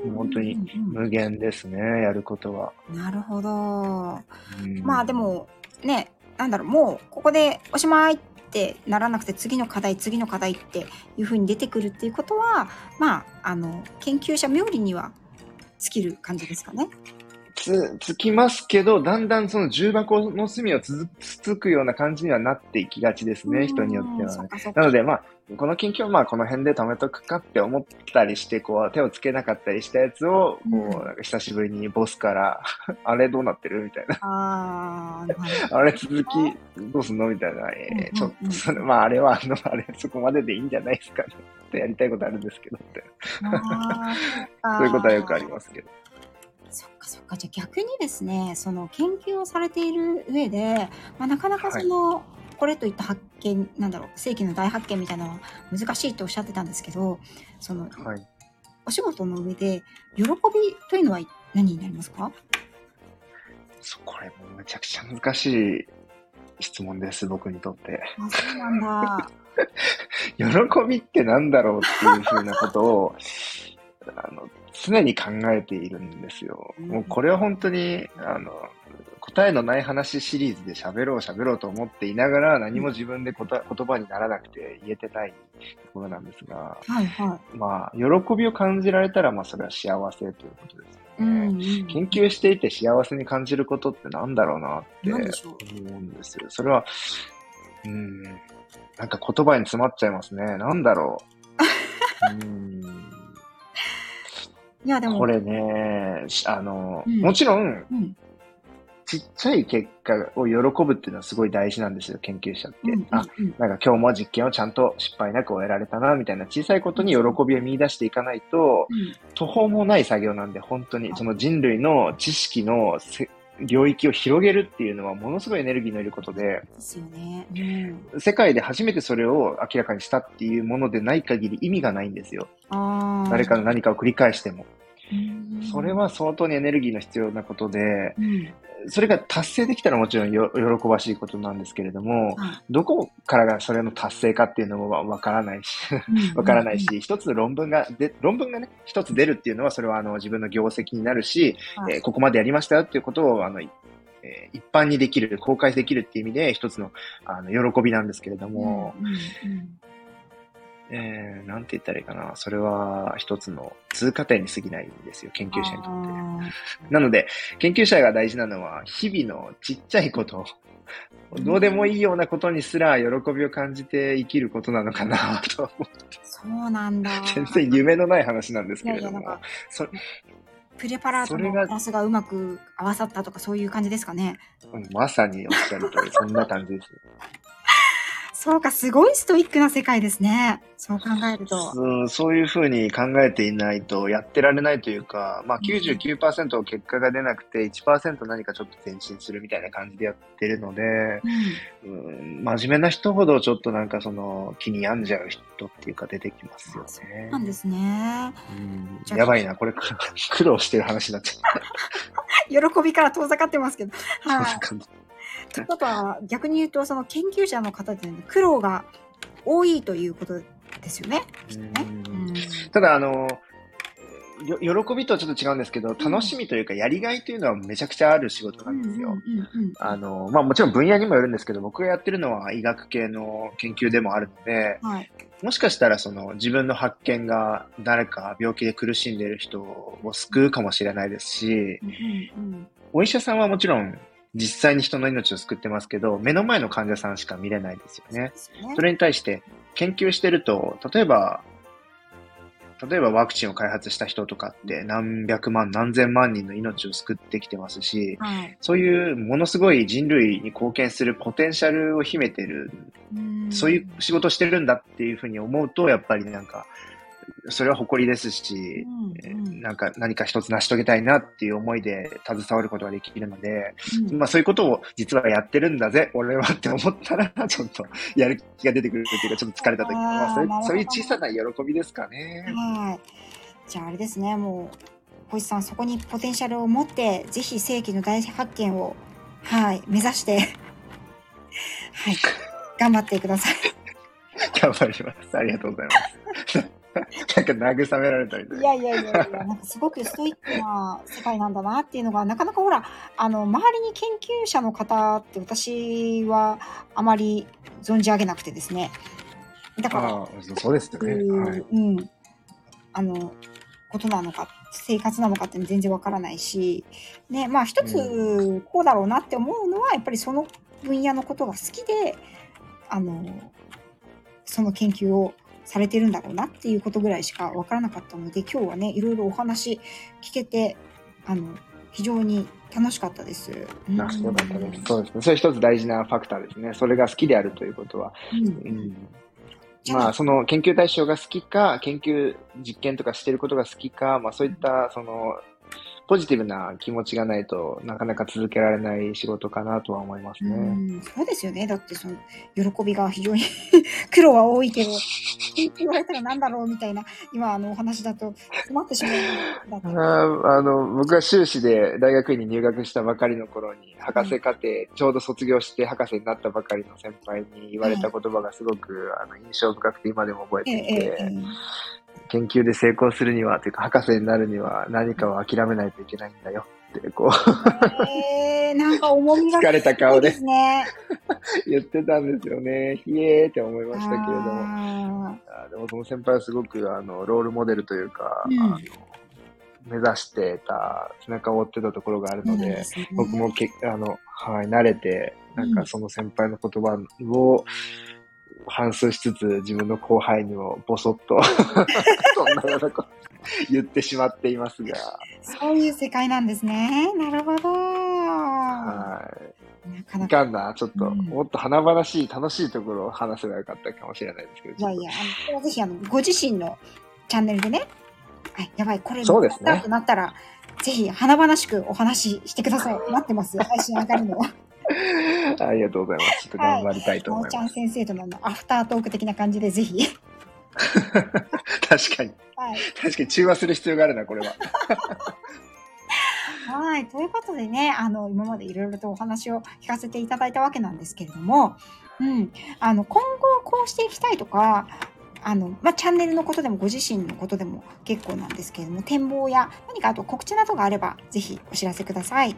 ので、本当に無限ですね、やることは。なるほど。うんまあで、もね、なんだろう、もうここでおしまいってならなくて次の課題、次の課題っていうふうに出てくるっていうことは、まあ、あの、研究者冥利には尽きる感じですかね。つ、つきますけど、だんだんその重箱の隅をつつつくような感じにはなっていきがちですね、人によってはね。なので、まあ、この近況はまあこの辺で止めとくかって思ったりして、こう手をつけなかったりしたやつを、こう、なんか久しぶりにボスから、あれどうなってる？みたいな。ああれ続きどうすんの？みたいな。えー、ちょっと、それ、まああれは、あの、あれそこまででいいんじゃないですかね。っ てやりたいことあるんですけど、って。そういうことはよくありますけど。そっかそっか。じゃあ逆にですね、その研究をされている上で、まあ、なかなかその、はい、これといった発見、なんだろう、世紀の大発見みたいなのは難しいとおっしゃってたんですけど、その、はい、お仕事の上で、喜びというのは何になりますか？そこれもめちゃくちゃ難しい質問です、僕にとって。あ、そうなんだ。喜びってなんだろうっていうふうなことを、あの、常に考えているんですよ。もうこれは本当に、あの、答えのない話シリーズで喋ろう喋ろうと思っていながら何も自分で言葉にならなくて言えてないところなんですが、はいはい、まあ、喜びを感じられたら、まあ、それは幸せということですね。うんうん、研究していて幸せに感じることってなんだろうなって思うんですよ。それは、うん、なんか言葉に詰まっちゃいますね。なんだろう。うんいや、でも。これね、あの、うん、もちろん、うん、ちっちゃい結果を喜ぶっていうのはすごい大事なんですよ、研究者って。うんうんうん、あ、なんか今日も実験をちゃんと失敗なく終えられたな、みたいな小さいことに喜びを見出していかないと、うん、途方もない作業なんで、本当に、その人類の知識の領域を広げるっていうのはものすごいエネルギーのいることで、ね、うん、世界で初めてそれを明らかにしたっていうものでない限り意味がないんですよ。誰かの何かを繰り返しても。それは相当にエネルギーの必要なことで、うん、それが達成できたらもちろんよ喜ばしいことなんですけれども、どこからがそれの達成かっていうのもわからないし、わからないし、一つ論文がで、論文がね、一つ出るっていうのは、それはあの自分の業績になるし、はい、えー、ここまでやりましたよっていうことを、あの、えー、一般にできる、公開できるっていう意味で、一つのあの喜びなんですけれども、うんうんうんえー、なんて言ったらいいかな。それは一つの通過点に過ぎないんですよ、研究者にとって。なので、研究者が大事なのは、日々のちっちゃいこと、どうでもいいようなことにすら喜びを感じて生きることなのかなと思って。そうなんだ。全然夢のない話なんですけれども。いやいやそプレパラートのクラスがうまく合わさったとかそういう感じですかね。うん、まさにおっしゃる通り、そんな感じです。そうか、すごいストイックな世界ですね。そう考えると。うん、そういうふうに考えていないとやってられないというか、まあ99%結果が出なくて1%何かちょっと前進するみたいな感じでやってるので、うん、うん真面目な人ほどちょっとなんかその気に病んじゃう人っていうか出てきますよね。そうなんですね。うん、やばいな、これ苦労してる話になっちゃった。喜びから遠ざかってますけど。はい、とは、逆に言うと、その研究者の方で、苦労が多いということですよね。ねただ、あの、喜びとはちょっと違うんですけど、楽しみというか、やりがいというのはめちゃくちゃある仕事なんですよ。あの、まあもちろん分野にもよるんですけど、僕がやってるのは医学系の研究でもあるので、はい、もしかしたらその自分の発見が誰か病気で苦しんでいる人を救うかもしれないですし、お医者さんはもちろん実際に人の命を救ってますけど、目の前の患者さんしか見れないですよね。それに対して研究してると、例えば、例えばワクチンを開発した人とかって何百万何千万人の命を救ってきてますし、はい、そういうものすごい人類に貢献するポテンシャルを秘めてる、そういう仕事してるんだっていうふうに思うと、やっぱりなんかそれは誇りですし、うんうん、なんか何か一つ成し遂げたいなっていう思いで携わることができるので、うん、まあそういうことを実はやってるんだぜ、俺はって思ったら、ちょっとやる気が出てくるっていうか、ちょっと疲れた時まあそういうそういう小さな喜びですかね。はい。じゃああれですね、もう、小石さん、そこにポテンシャルを持って、ぜひ世紀の大発見を、はい、目指して、はい、頑張ってください。頑張ります。ありがとうございます。なんか慰められたりいやいやいやいや、なんかすごくストイックな世界なんだなっていうのが、なかなかほら、あの、周りに研究者の方って私はあまり存じ上げなくてですね。だから、そうですよね。はい、うん。あの、ことなのか生活なのかって全然わからないし、ね、まあ一つこうだろうなって思うのは、やっぱりその分野のことが好きで、あの、その研究をされてるんだろうなっていうことぐらいしかわからなかったので、今日はね、いろいろお話聞けて、あの、非常に楽しかったです。なよかったです。そうですね。それ一つ大事なファクターですね。それが好きであるということは。うんうんまあ、その研究対象が好きか、研究実験とかしてることが好きか、まあそういった、その、ポジティブな気持ちがないとなかなか続けられない仕事かなとは思いますうね。ん、そうですよね。だってその、喜びが非常に 苦労は多いけど、言われたらなんだろうみたいな、今あのお話だと困ってしまう。あーあの、僕が修士で大学院に入学したばかりの頃に、博士課程、ちょうど卒業して博士になったばかりの先輩に言われた言葉がすごく、あの印象深くて今でも覚ええていて、えええ研究で成功するには、というか博士になるには何かを諦めないといけないんだよ。って、こう、ええなんか重みが疲れた顔で。すね。言ってたんですよね。ひえーって思いましたけれども。あでもその先輩はすごくあのロールモデルというか、うん。あの目指してた、背中を追ってたところがあるーので、ですね。僕もけあの、はい、慣れて、なんうん。かその先輩の言葉を反芻しつつ、自分の後輩にもボソッと、そんなようなこと言ってしまっていますが、そういう世界なんですね。なるほど。はい。なかないか。かんな、ちょっと、うんもっと華々しい、楽しいところを話せばよかったかもしれないですけど、いやいや、あの、ぜひあの、ご自身のチャンネルでね、はい、やばい、これ、そうですねなったら、ぜひ、華々しくお話ししてください。待ってます。配信上がるの。ありがとうございます。ちょっと頑張りたいとなおちゃん思います。先生とのアフタートーク的な感じで、ぜひ。確かに。はい。確かに中和する必要があるな、これは。はい。ということでね、あの、今までいろいろとお話を聞かせていただいたわけなんですけれども、うん。あの、今後こうしていきたいとか、あの、まあ、チャンネルのことでもご自身のことでも結構なんですけれども、展望や何かあと告知などがあれば、ぜひお知らせください。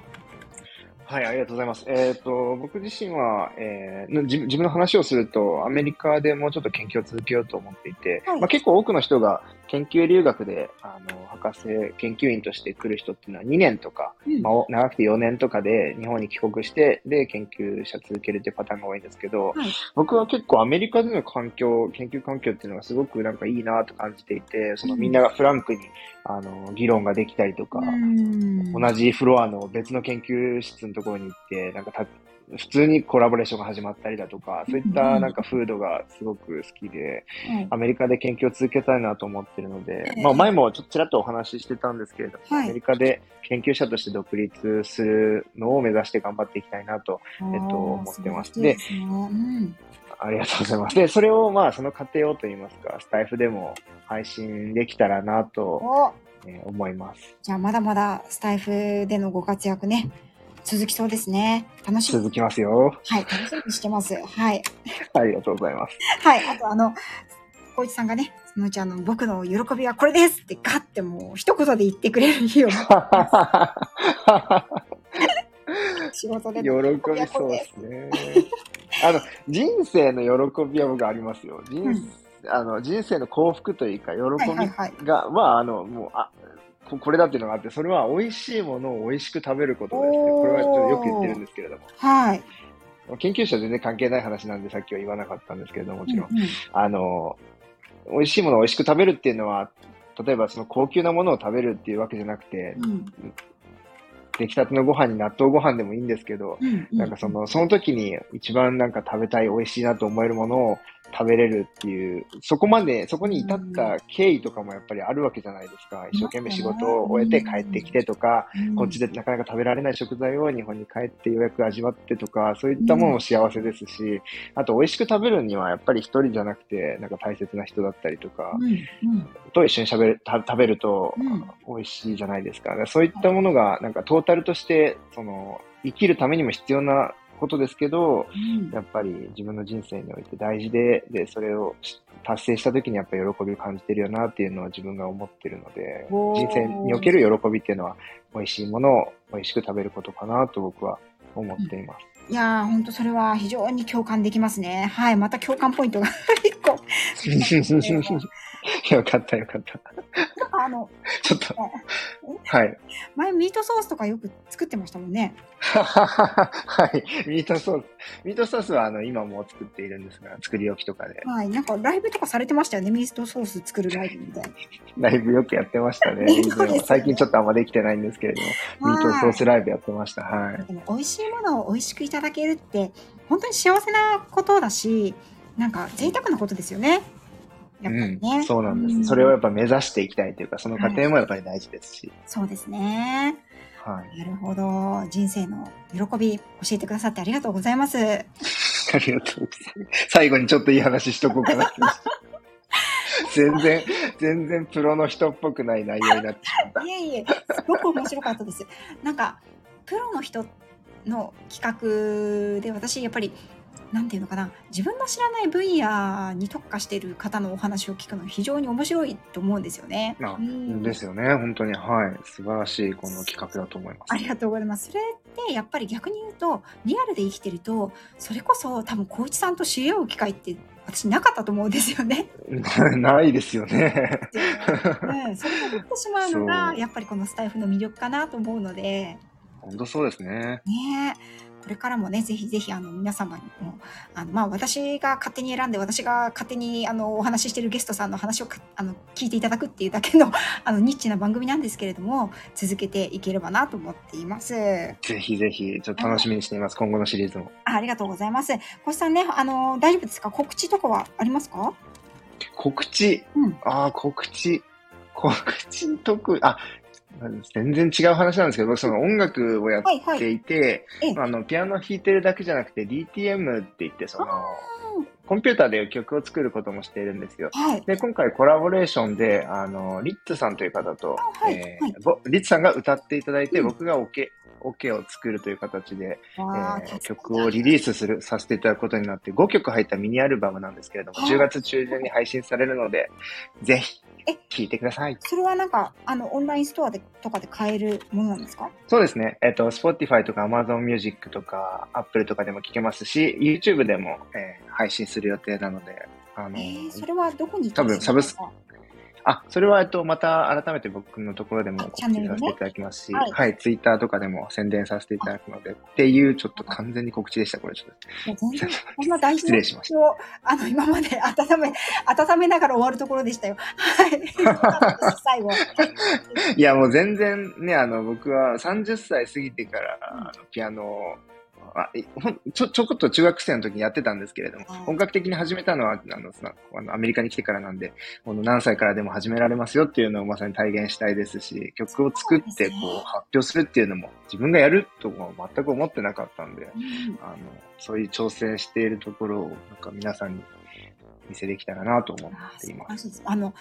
はい、ありがとうございます。えっ、と、僕自身は、えーの自分自分の話をすると、アメリカでもうちょっと研究を続けようと思っていて、はい。まあ、結構多くの人が研究留学で、あの、博士研究員として来る人っていうのは2年とか、うん。まあ、お長くて4年とかで日本に帰国して、で、研究者続けるっていうパターンが多いんですけど、はい。僕は結構アメリカでの環境、研究環境っていうのがすごくなんかいいなと感じていて、そのみんながフランクに、あの、議論ができたりとか、うん。同じフロアの別の研究室のところに行って、なんかた、普通にコラボレーションが始まったりだとか、そういったなんか風土がすごく好きで、はい。アメリカで研究を続けたいなと思ってるのでえ、え。まあ前もちょっとちらっとお話ししてたんですけれども、はい。アメリカで研究者として独立するのを目指して頑張っていきたいなと、えっと思ってます。でありがとうございます。で、それをまあその過程をといいますか、スタイフでも配信できたらなと、お。えー思います。じゃあまだまだスタイフでのご活躍ね、続きそうですね。楽しみ。続きますよ。はい、楽しみにしてます。はい。ありがとうございます。はい。あとあの、小一さんがね、そのうちあの、僕の喜びはこれですってガッてもう一言で言ってくれる日を 仕事で。喜びそうですね。あの、人生の喜びは僕ありますよ。人,、うんあの人生の幸福というか、喜びはいはいはい。が、まあ、あの、もう、あ、ここれだっていうのがあって、それは美味しいものを美味しく食べることですね。これはちょっとよく言ってるんですけれども。はい。研究者は全然関係ない話なんで、さっきは言わなかったんですけれども、もちろん。うんうんあの、美味しいものを美味しく食べるっていうのは、例えばその高級なものを食べるっていうわけじゃなくて、うん出来たてのご飯に納豆ご飯でもいいんですけど、うんうんなんかその、その時に一番なんか食べたい、美味しいなと思えるものを食べれるっていう、そこまで、そこに至った経緯とかもやっぱりあるわけじゃないですか。一生懸命仕事を終えて帰ってきてとか、うん。こっちでなかなか食べられない食材を日本に帰ってようやく味わってとか、そういったものも幸せですし、あと美味しく食べるにはやっぱり一人じゃなくて、なんか大切な人だったりとか、と一緒にしゃべるた食べるとうん。美味しいじゃないですか。そういったものが、なんかトータルとして、その、生きるためにも必要なことですけど、うんやっぱり自分の人生において大事で、で、それをし達成した時にやっぱり喜びを感じてるよなっていうのは自分が思ってるので、人生における喜びっていうのは、美味しいものを美味しく食べることかなと僕は思っています。いやー、本当それは非常に共感できますね。はい。また共感ポイントが 一個。よかったよかった。あの、ちょっと、はい。前ミートソースとかよく作ってましたもんね。はい。ミートソース。ミートソースはあの今も作っているんですが、作り置きとかで。はい。なんかライブとかされてましたよね。ミートソース作るライブみたいな。ライブよくやってましたね。ね最近ちょっとあんまできてないんですけれども、ミートソースライブやってました。はい。でも美味しいものを美味しくいただけるって本当に幸せなことだしなんか贅沢なことですよねやっぱりね、うん、そうなんです、うんそれをやっぱ目指していきたいというか、その過程もやっぱり大事ですし。そうですねはい。なるほど人生の喜び教えてくださってありがとうございます ありがとうございます。最後にちょっといい話しとこうかな。全然、全然プロの人っぽくない内容になってしまった。いえいえすごく面白かったですなんかプロの人の企画で私やっぱりなんていうのかな自分の知らない分野に特化している方のお話を聞くの非常に面白いと思うんですよね。あうんですよね。本当に。はい。素晴らしいこの企画だと思います。ありがとうございます。それってやっぱり逆に言うとリアルで生きてるとそれこそ多分光一さんと知り合う機会って私なかったと思うんですよね。ないですよね。うん、それができてしまうのが やっぱりこのスタイフの魅力かなと思うので。本当そうですね。ねえこれからもね、ぜひぜひ、あの、皆様にも、あの、まあ、私が勝手に選んで、私が勝手に、あの、お話ししているゲストさんの話をか、あの、聞いていただくっていうだけの、あの、ニッチな番組なんですけれども、続けていければなと思っています。ぜひぜひ、ちょっと楽しみにしています。今後のシリーズも。あありがとうございます。星さんね、あの、大丈夫ですか？告知とかはありますか？告知？うんああ、告知。告知特、あ、全然違う話なんですけど、僕その音楽をやっはい、はい。ていあの、ピアノ弾いてるだけじゃなくて、DTM って言って、その、コンピューターで曲を作ることもしているんですよ。はい。で、今回コラボレーションで、あの、リッツさんという方と、はいえはいーぼリッツさんが歌っていただいて、うん僕がオケ、オケを作るという形で、えー曲をリリースする、させていただくことになって、5曲入ったミニアルバムなんですけれども、はい10月中旬に配信されるので、ぜひえ、聴いてください。それはなんか、あの、オンラインストアでとかで買えるものなんですか？そうですね。えっ、と、Spotify とか Amazon Music とか Apple とかでも聴けますし、YouTube でも、えー配信する予定なので、あのえー、それはどこに多分サブスかあ、それは、えっと、また改めて僕のところでもあ告知させていただきますし、はいはい、ツイッターとかでも宣伝させていただくので、っていう、ちょっと完全に告知でした、これちょっと。全然、こんな大事な告知を、あの、今まで温め、温めながら終わるところでしたよ。はい。最後。いや、もう全然ね、あの、僕は30歳過ぎてから、ピアノを、あいほんちょ、ちょこっと中学生の時にやってたんですけれども本格的に始めたのは、あの、さあのアメリカに来てからなんで、この何歳からでも始められますよっていうのをまさに体現したいですし、曲を作って、こう、発表するっていうのも、自分がやるとは全く思ってなかったんで、うん。あの、そういう挑戦しているところを、なんか皆さんに見せできたらなと思あっています。あの、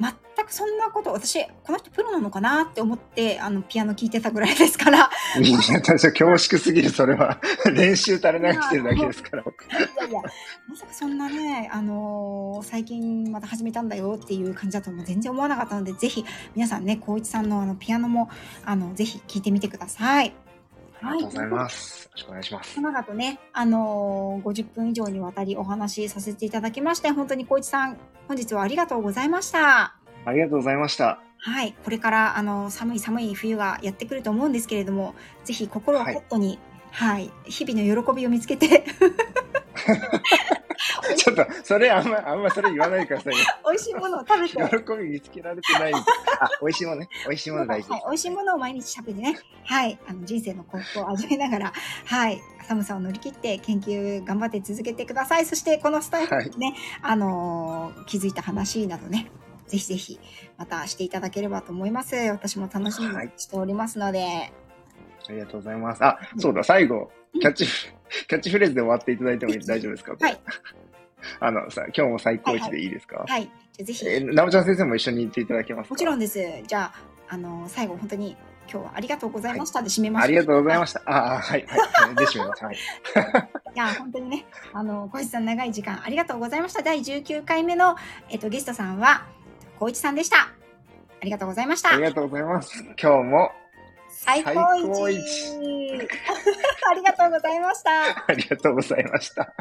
全くそんなこと、私、この人プロなのかなって思って、あの、ピアノ聴いてたぐらいですから、いや、私は恐縮すぎる、それは。練習垂れ流してるだけですから。いやいや、まさかそんなね、あのー最近また始めたんだよっていう感じだとも全然思わなかったので、ぜひ皆さんね、光一さんのあのピアノも、あの、ぜひ聴いてみてください。ありがとうございます。よろしくお願いします。長々とね、あのー50分以上にわたりお話しさせていただきまして、本当に光一さん、本日はありがとうございました。ありがとうございました。はい、これからあの寒い寒い冬がやってくると思うんですけれども、ぜひ心をホットに、はい、日々の喜びを見つけて、ちょっと、それあんま、あんまそれ言わないでくださいよ。美味しいものを食べて、喜び見つけられてない。あ、美味しいものね。美味しいもの大事はい、美味しいものを毎日食べてね、はい、あの人生の幸福を味わいながら、はい、寒さを乗り切って研究頑張って続けてください。そしてこのスタイルにね、あのー気づいた話などね、ぜひぜひまたしていただければと思います。私も楽しみにしておりますので、ありがとうございます。あ、そうだ、最後、キャッチ、キャッチフレーズで終わっていただいても大丈夫ですか？はい。あの、さ、今日も最高一でいい。ですか？はい、じゃあぜひ、えー、なおちゃん先生も一緒に言っていただけますか？もちろんです。じゃあ、あのー最後本当に今日はありがとうございましたで締めましょありがとうございましした。ああ、はい、はい。で、締めます。はい。た。い。や、本当にね、あの、小石さん長い。時間ありがとうござい。ました。第19回目の、えっと、ゲストさんは、小一さんでした。ありがとうござい。ましたあり。がとうござい。ます。今日も最高一 ありがとうございました。ありがとうございました。